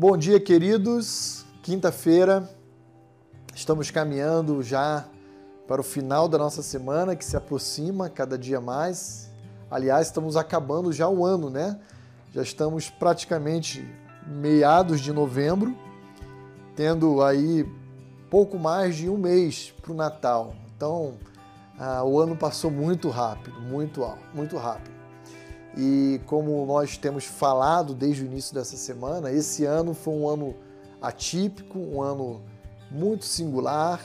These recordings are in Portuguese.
Bom dia, queridos. Quinta-feira, estamos caminhando já para o final da nossa semana que se aproxima cada dia mais. Aliás, estamos acabando já o ano, né? Já estamos praticamente meados de novembro, tendo aí pouco mais de um mês para o Natal. Então, ah, o ano passou muito rápido, muito, muito rápido. E como nós temos falado desde o início dessa semana, esse ano foi um ano atípico, um ano muito singular,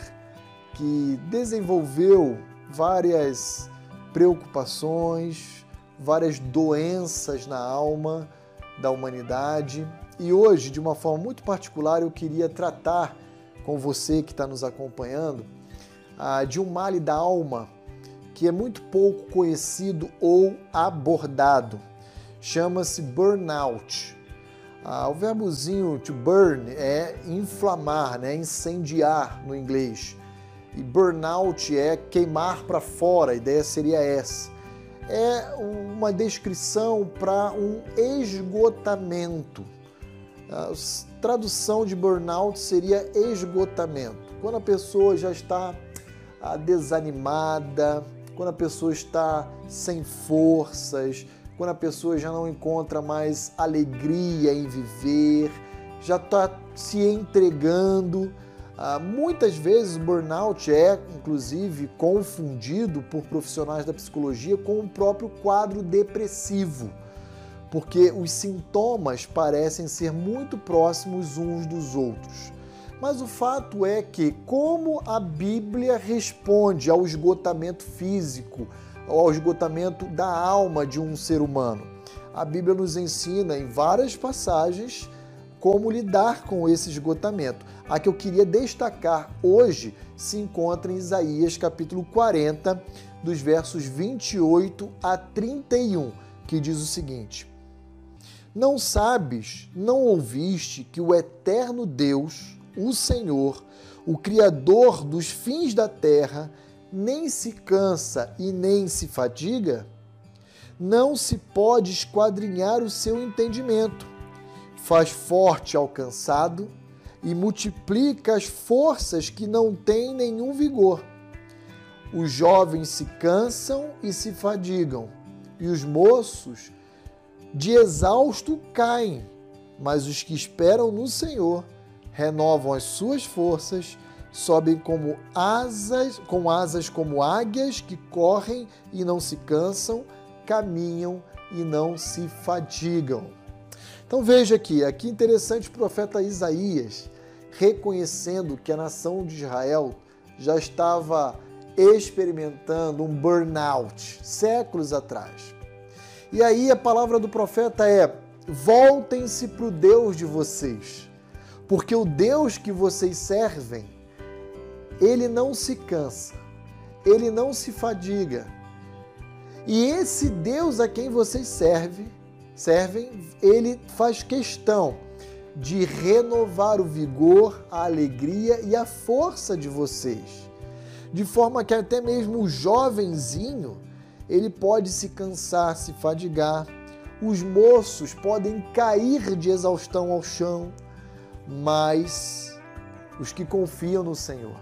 que desenvolveu várias preocupações, várias doenças na alma da humanidade. E hoje, de uma forma muito particular, eu queria tratar com você que está nos acompanhando ah, de um mal da alma que é muito pouco conhecido ou abordado. Chama-se burnout. Ah, o verbozinho to burn é inflamar, né? incendiar no inglês. E burnout é queimar para fora, a ideia seria essa. É uma descrição para um esgotamento. A tradução de burnout seria esgotamento. Quando a pessoa já está ah, desanimada, quando a pessoa está sem forças, quando a pessoa já não encontra mais alegria em viver, já está se entregando. Ah, muitas vezes o burnout é, inclusive, confundido por profissionais da psicologia com o próprio quadro depressivo, porque os sintomas parecem ser muito próximos uns dos outros. Mas o fato é que, como a Bíblia responde ao esgotamento físico, ao esgotamento da alma de um ser humano, a Bíblia nos ensina em várias passagens como lidar com esse esgotamento. A que eu queria destacar hoje se encontra em Isaías capítulo 40, dos versos 28 a 31, que diz o seguinte: Não sabes, não ouviste que o eterno Deus, o Senhor, o Criador dos fins da terra, nem se cansa e nem se fadiga? Não se pode esquadrinhar o seu entendimento. Faz forte ao cansado e multiplica as forças que não têm nenhum vigor. Os jovens se cansam e se fadigam, e os moços de exausto caem, mas os que esperam no Senhor renovam as suas forças, sobem como asas, com asas como águias que correm e não se cansam, caminham e não se fadigam. Então veja aqui, aqui interessante o profeta Isaías reconhecendo que a nação de Israel já estava experimentando um burnout séculos atrás. E aí a palavra do profeta é: voltem-se para o Deus de vocês porque o Deus que vocês servem, ele não se cansa, ele não se fadiga. E esse Deus a quem vocês servem, servem, ele faz questão de renovar o vigor, a alegria e a força de vocês. De forma que até mesmo o jovenzinho, ele pode se cansar, se fadigar. Os moços podem cair de exaustão ao chão mas os que confiam no Senhor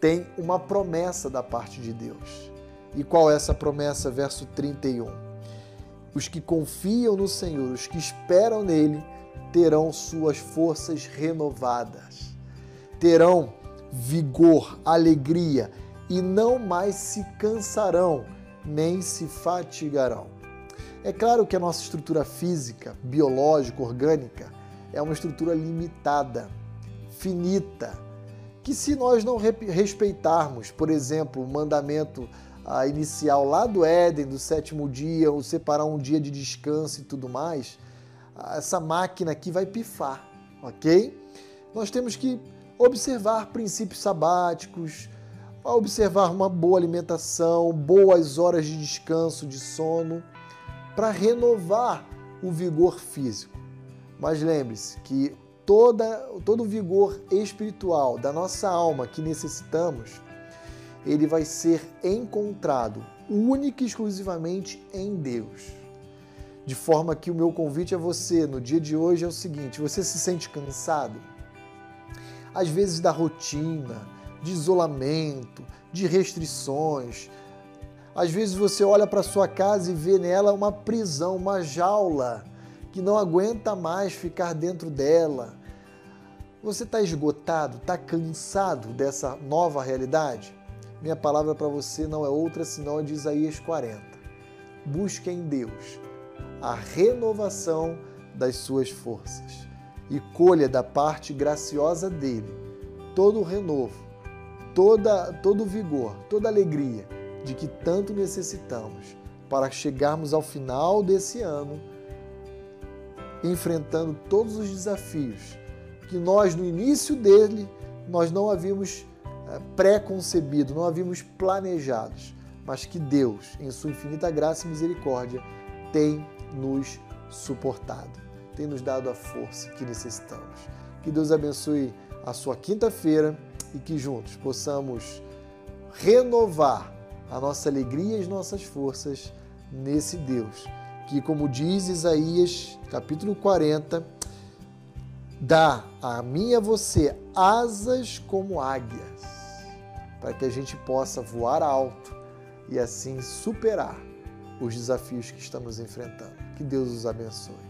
têm uma promessa da parte de Deus. E qual é essa promessa? Verso 31. Os que confiam no Senhor, os que esperam nele, terão suas forças renovadas, terão vigor, alegria e não mais se cansarão nem se fatigarão. É claro que a nossa estrutura física, biológica, orgânica, é uma estrutura limitada, finita, que se nós não respeitarmos, por exemplo, o mandamento ah, inicial lá do Éden, do sétimo dia, ou separar um dia de descanso e tudo mais, ah, essa máquina aqui vai pifar, ok? Nós temos que observar princípios sabáticos, observar uma boa alimentação, boas horas de descanso, de sono, para renovar o vigor físico. Mas lembre-se que toda, todo o vigor espiritual da nossa alma que necessitamos, ele vai ser encontrado única e exclusivamente em Deus. De forma que o meu convite a você no dia de hoje é o seguinte: você se sente cansado? Às vezes da rotina, de isolamento, de restrições. Às vezes você olha para sua casa e vê nela uma prisão, uma jaula que não aguenta mais ficar dentro dela. Você está esgotado, está cansado dessa nova realidade? Minha palavra para você não é outra senão a de Isaías 40. Busque em Deus a renovação das suas forças e colha da parte graciosa dele todo o renovo, toda, todo o vigor, toda a alegria de que tanto necessitamos para chegarmos ao final desse ano enfrentando todos os desafios que nós no início dele nós não havíamos eh, pré-concebido, não havíamos planejados, mas que Deus, em sua infinita graça e misericórdia, tem nos suportado, tem nos dado a força que necessitamos. Que Deus abençoe a sua quinta-feira e que juntos possamos renovar a nossa alegria e as nossas forças nesse Deus, que, como diz Isaías, capítulo 40, dá a mim e a você asas como águias, para que a gente possa voar alto e assim superar os desafios que estamos enfrentando. Que Deus os abençoe.